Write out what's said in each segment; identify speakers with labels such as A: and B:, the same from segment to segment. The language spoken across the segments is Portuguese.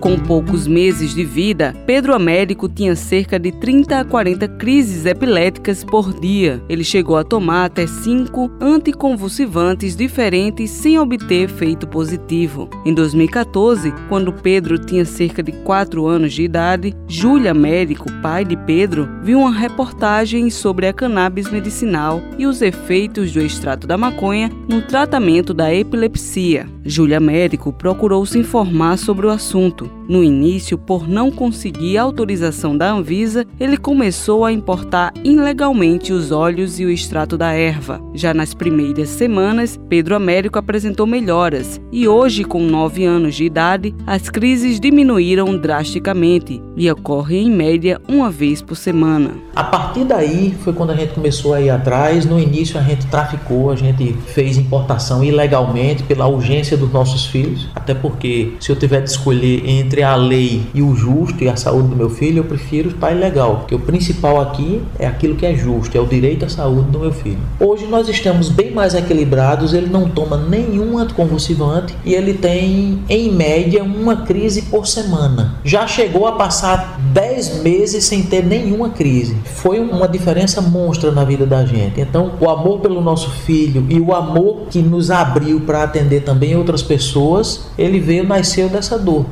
A: Com poucos meses de vida, Pedro Américo tinha cerca de 30 a 40 crises epiléticas por dia. Ele chegou a tomar até cinco anticonvulsivantes diferentes sem obter efeito positivo. Em 2014, quando Pedro tinha cerca de 4 anos de idade, Júlia Américo, pai de Pedro, viu uma reportagem sobre a cannabis medicinal e os efeitos do extrato da maconha no tratamento da epilepsia. Júlia Américo procurou se informar sobre o assunto. No início, por não conseguir autorização da Anvisa, ele começou a importar ilegalmente os óleos e o extrato da erva. Já nas primeiras semanas, Pedro Américo apresentou melhoras e hoje, com 9 anos de idade, as crises diminuíram drasticamente e ocorrem em média uma vez por semana.
B: A partir daí foi quando a gente começou a ir atrás. No início a gente traficou, a gente fez importação ilegalmente pela urgência dos nossos filhos, até porque se eu tiver de escolher entre a lei e o justo e a saúde do meu filho, eu prefiro estar ilegal, porque o principal aqui é aquilo que é justo, é o direito à saúde do meu filho. Hoje nós estamos bem mais equilibrados, ele não toma nenhum anticonvulsivante e ele tem, em média, uma crise por semana. Já chegou a passar 10 meses sem ter nenhuma crise. Foi uma diferença monstra na vida da gente. Então, o amor pelo nosso filho e o amor que nos abriu para atender também outras pessoas, ele veio, nasceu dessa dor.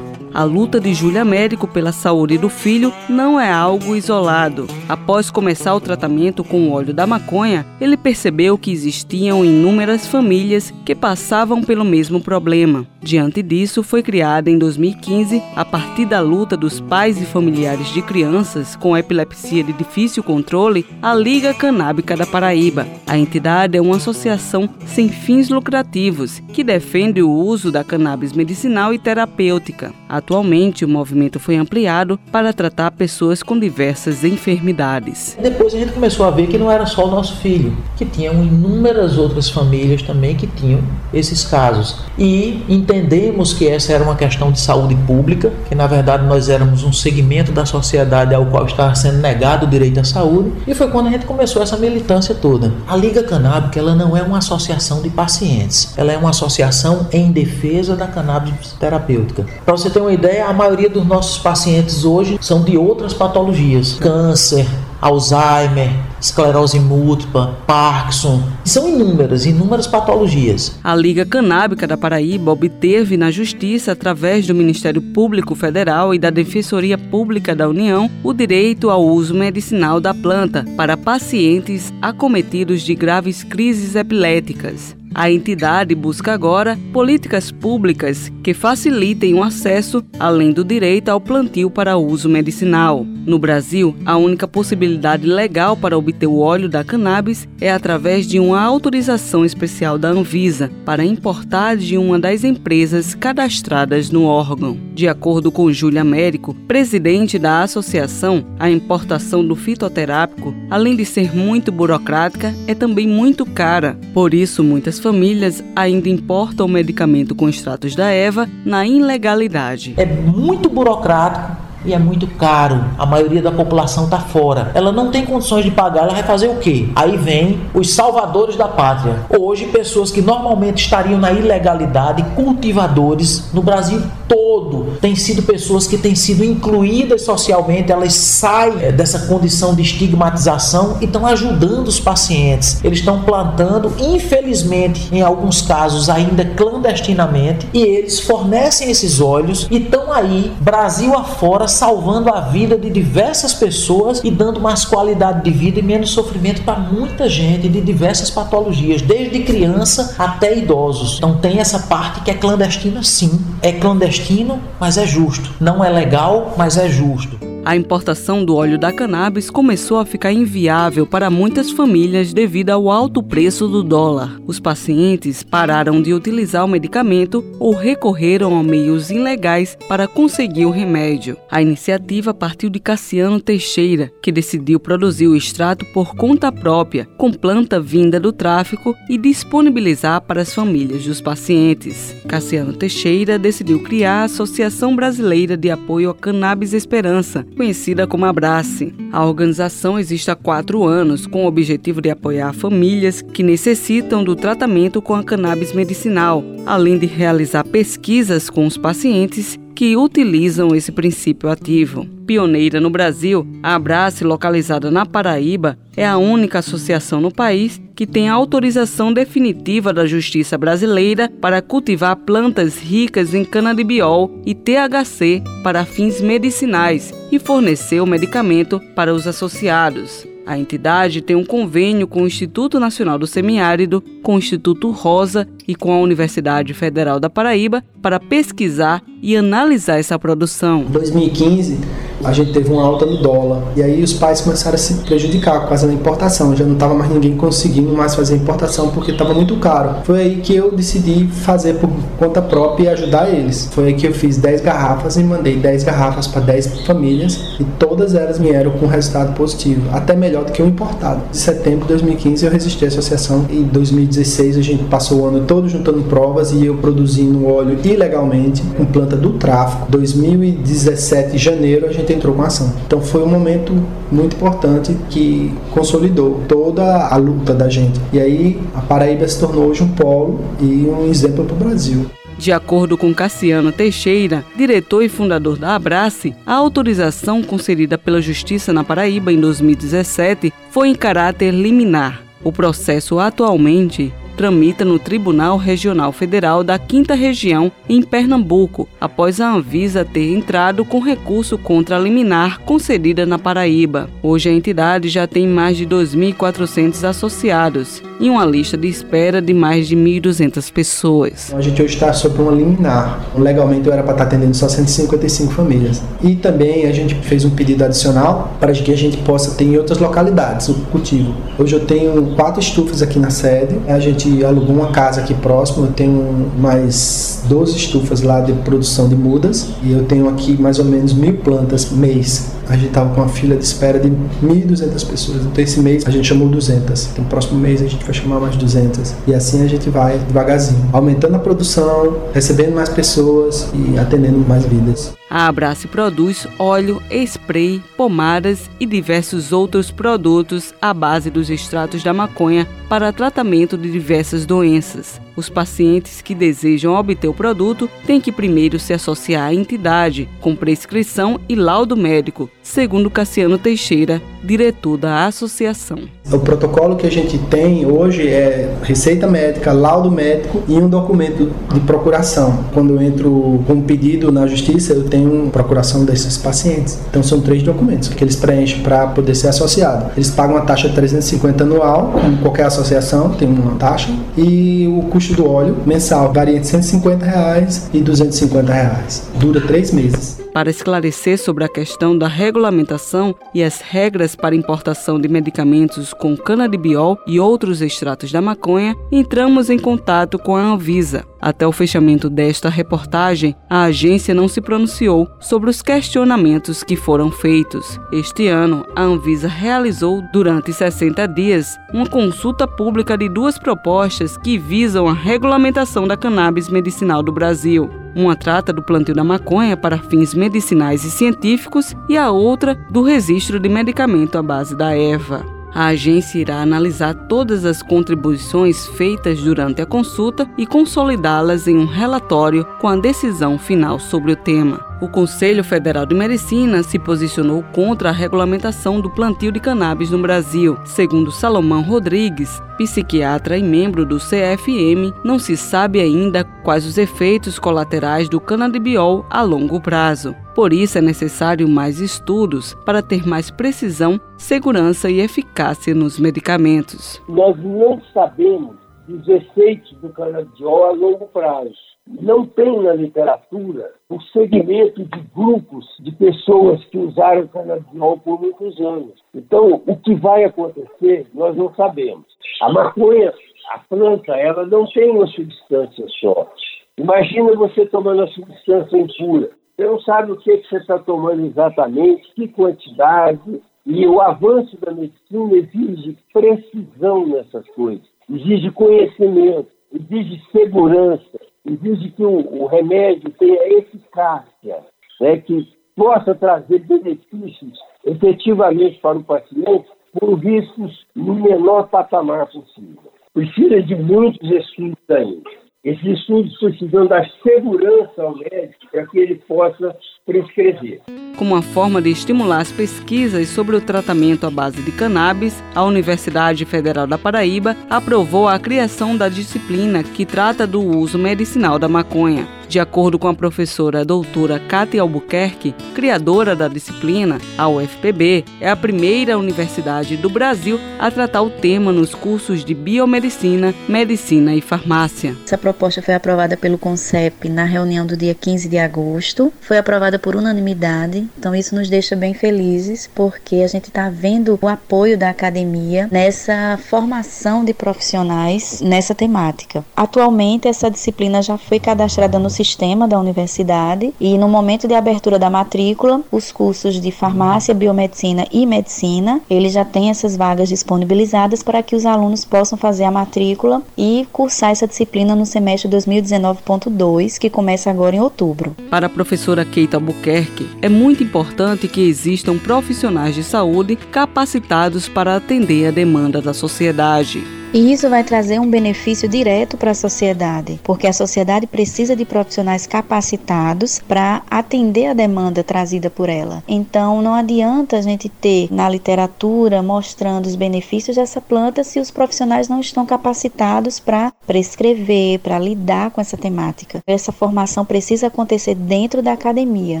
A: A luta de Júlia Américo pela saúde do filho não é algo isolado. Após começar o tratamento com o óleo da maconha, ele percebeu que existiam inúmeras famílias que passavam pelo mesmo problema. Diante disso, foi criada em 2015, a partir da luta dos pais e familiares de crianças com epilepsia de difícil controle, a Liga Canábica da Paraíba. A entidade é uma associação sem fins lucrativos que defende o uso da cannabis medicinal e terapêutica. Atualmente, o movimento foi ampliado para tratar pessoas com diversas enfermidades.
B: Depois a gente começou a ver que não era só o nosso filho, que tinham inúmeras outras famílias também que tinham esses casos. E entendemos que essa era uma questão de saúde pública, que na verdade nós éramos um segmento da sociedade ao qual estava sendo negado o direito à saúde, e foi quando a gente começou essa militância toda. A Liga Canábica ela não é uma associação de pacientes, ela é uma associação em defesa da cannabis terapêutica. Para você ter uma ideia, a maioria dos nossos pacientes hoje são de outras patologias, câncer, Alzheimer, esclerose múltipla, Parkinson. São inúmeras, inúmeras patologias.
A: A Liga Canábica da Paraíba obteve na Justiça, através do Ministério Público Federal e da Defensoria Pública da União, o direito ao uso medicinal da planta para pacientes acometidos de graves crises epiléticas. A entidade busca agora políticas públicas que facilitem o acesso, além do direito ao plantio para uso medicinal. No Brasil, a única possibilidade legal para obter o óleo da cannabis é através de uma autorização especial da Anvisa para importar de uma das empresas cadastradas no órgão. De acordo com Júlia Américo, presidente da associação, a importação do fitoterápico, além de ser muito burocrática, é também muito cara. Por isso, muitas famílias ainda importam o medicamento com extratos da Eva na ilegalidade.
B: É muito burocrático e é muito caro. A maioria da população está fora. Ela não tem condições de pagar, ela vai fazer o quê? Aí vem os salvadores da pátria. Hoje, pessoas que normalmente estariam na ilegalidade, cultivadores no Brasil todo, têm sido pessoas que têm sido incluídas socialmente, elas saem eh, dessa condição de estigmatização e estão ajudando os pacientes. Eles estão plantando, infelizmente, em alguns casos ainda clandestinamente, e eles fornecem esses óleos e estão aí, Brasil afora, salvando a vida de diversas pessoas e dando mais qualidade de vida e menos sofrimento para muita gente de diversas patologias, desde criança até idosos. Então tem essa parte que é clandestina sim, é clandestino, mas é justo. Não é legal, mas é justo
A: a importação do óleo da cannabis começou a ficar inviável para muitas famílias devido ao alto preço do dólar. Os pacientes pararam de utilizar o medicamento ou recorreram a meios ilegais para conseguir o remédio. A iniciativa partiu de Cassiano Teixeira, que decidiu produzir o extrato por conta própria, com planta vinda do tráfico e disponibilizar para as famílias dos pacientes. Cassiano Teixeira decidiu criar a Associação Brasileira de Apoio à Cannabis Esperança, conhecida como Abrace. A organização existe há quatro anos com o objetivo de apoiar famílias que necessitam do tratamento com a cannabis medicinal, além de realizar pesquisas com os pacientes que utilizam esse princípio ativo. Pioneira no Brasil, a Abrace, localizada na Paraíba, é a única associação no país que tem autorização definitiva da Justiça Brasileira para cultivar plantas ricas em canabidiol e THC para fins medicinais e fornecer o medicamento para os associados. A entidade tem um convênio com o Instituto Nacional do Semiárido, com o Instituto Rosa e com a Universidade Federal da Paraíba para pesquisar e analisar essa produção.
C: Em 2015, a gente teve uma alta no dólar. E aí os pais começaram a se prejudicar com a importação. Já não estava mais ninguém conseguindo mais fazer importação porque estava muito caro. Foi aí que eu decidi fazer por conta própria e ajudar eles. Foi aí que eu fiz 10 garrafas e mandei 10 garrafas para 10 famílias e todas elas vieram com resultado positivo, até melhor do que o importado. Em setembro de 2015 eu resisti à associação e em 2016 a gente passou o ano todo juntando provas e eu produzindo óleo ilegalmente com planta do tráfico. 2017 janeiro a gente gente entrou com a ação. Então foi um momento muito importante que consolidou toda a luta da gente. E aí a Paraíba se tornou hoje um polo e um exemplo para o Brasil.
A: De acordo com Cassiano Teixeira, diretor e fundador da Abrace, a autorização concedida pela Justiça na Paraíba em 2017 foi em caráter liminar. O processo atualmente tramita no Tribunal Regional Federal da Quinta Região, em Pernambuco, após a Anvisa ter entrado com recurso contra a liminar concedida na Paraíba. Hoje a entidade já tem mais de 2.400 associados e uma lista de espera de mais de 1.200 pessoas.
C: A gente hoje está sob uma liminar. Legalmente eu era para estar atendendo só 155 famílias. E também a gente fez um pedido adicional para que a gente possa ter em outras localidades o cultivo. Hoje eu tenho quatro estufas aqui na sede. A gente gente alugou uma casa aqui próximo, eu tenho mais 12 estufas lá de produção de mudas e eu tenho aqui mais ou menos mil plantas mês. A gente estava com uma fila de espera de 1.200 pessoas. Então esse mês a gente chamou 200. Então próximo mês a gente vai chamar mais 200. E assim a gente vai devagarzinho, aumentando a produção, recebendo mais pessoas e atendendo mais vidas.
A: A Abrace produz óleo, spray, pomadas e diversos outros produtos à base dos extratos da maconha para tratamento de diversas doenças. Os pacientes que desejam obter o produto têm que primeiro se associar à entidade com prescrição e laudo médico, segundo Cassiano Teixeira, diretor da associação.
C: O protocolo que a gente tem hoje é receita médica, laudo médico e um documento de procuração. Quando eu entro com um pedido na justiça, eu tenho procuração desses pacientes. Então são três documentos que eles preenchem para poder ser associado. Eles pagam uma taxa de 350 anual, como qualquer associação tem uma taxa, e o custo custo do óleo mensal varia entre 150 reais e 250 reais. Dura três meses.
A: Para esclarecer sobre a questão da regulamentação e as regras para importação de medicamentos com canabidiol e outros extratos da maconha, entramos em contato com a Anvisa. Até o fechamento desta reportagem, a agência não se pronunciou sobre os questionamentos que foram feitos. Este ano, a Anvisa realizou, durante 60 dias, uma consulta pública de duas propostas que visam a regulamentação da cannabis medicinal do Brasil. Uma trata do plantio da maconha para fins medicinais e científicos e a outra do registro de medicamento à base da erva. A agência irá analisar todas as contribuições feitas durante a consulta e consolidá-las em um relatório com a decisão final sobre o tema. O Conselho Federal de Medicina se posicionou contra a regulamentação do plantio de cannabis no Brasil. Segundo Salomão Rodrigues, psiquiatra e membro do CFM, não se sabe ainda quais os efeitos colaterais do canabidiol a longo prazo. Por isso é necessário mais estudos para ter mais precisão, segurança e eficácia nos medicamentos.
D: Nós não sabemos dos efeitos do canabidiol a longo prazo. Não tem na literatura o segmento de grupos de pessoas que usaram canabidiol por muitos anos. Então, o que vai acontecer, nós não sabemos. A maconha, a planta, ela não tem uma substância só. Imagina você tomando a substância impura. Você não sabe o que, que você está tomando exatamente, que quantidade. E o avanço da medicina exige precisão nessas coisas, exige conhecimento, exige segurança, exige que o, o remédio tenha eficácia, né, que possa trazer benefícios efetivamente para o paciente por riscos no menor patamar possível. Precisa de muitos estudos ainda. Esses estudos precisam dar segurança ao médico para que ele possa prescrever.
A: Como uma forma de estimular as pesquisas sobre o tratamento à base de cannabis, a Universidade Federal da Paraíba aprovou a criação da disciplina que trata do uso medicinal da maconha. De acordo com a professora doutora Cátia Albuquerque, criadora da disciplina, a UFPB é a primeira universidade do Brasil a tratar o tema nos cursos de biomedicina, medicina e farmácia.
E: Essa proposta foi aprovada pelo CONCEP na reunião do dia 15 de agosto, foi aprovada por unanimidade, então isso nos deixa bem felizes porque a gente está vendo o apoio da academia nessa formação de profissionais nessa temática. Atualmente, essa disciplina já foi cadastrada no sistema da universidade e no momento de abertura da matrícula, os cursos de farmácia, biomedicina e medicina, eles já têm essas vagas disponibilizadas para que os alunos possam fazer a matrícula e cursar essa disciplina no semestre 2019.2, que começa agora em outubro.
A: Para a professora Keita Albuquerque, é muito importante que existam profissionais de saúde capacitados para atender a demanda da sociedade.
E: E isso vai trazer um benefício direto para a sociedade, porque a sociedade precisa de profissionais capacitados para atender a demanda trazida por ela. Então, não adianta a gente ter na literatura mostrando os benefícios dessa planta se os profissionais não estão capacitados para prescrever, para lidar com essa temática. Essa formação precisa acontecer dentro da academia.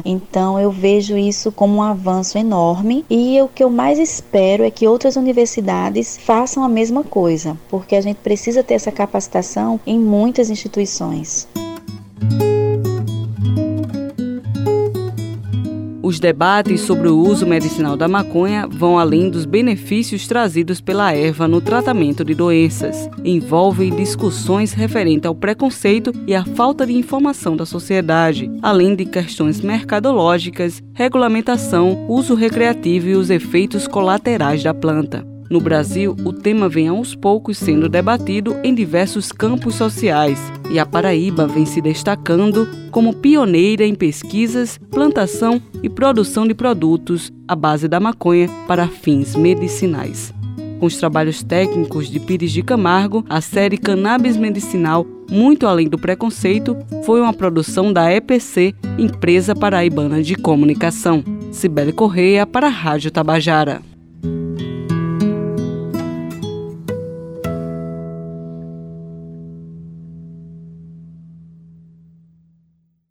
E: Então, eu vejo isso como um avanço enorme e o que eu mais espero é que outras universidades façam a mesma coisa porque a gente precisa ter essa capacitação em muitas instituições.
A: Os debates sobre o uso medicinal da maconha vão além dos benefícios trazidos pela erva no tratamento de doenças. Envolvem discussões referentes ao preconceito e à falta de informação da sociedade, além de questões mercadológicas, regulamentação, uso recreativo e os efeitos colaterais da planta. No Brasil, o tema vem aos poucos sendo debatido em diversos campos sociais e a Paraíba vem se destacando como pioneira em pesquisas, plantação e produção de produtos à base da maconha para fins medicinais. Com os trabalhos técnicos de Pires de Camargo, a série Cannabis Medicinal Muito Além do Preconceito foi uma produção da EPC, Empresa Paraibana de Comunicação. Cibele Correia para a Rádio Tabajara.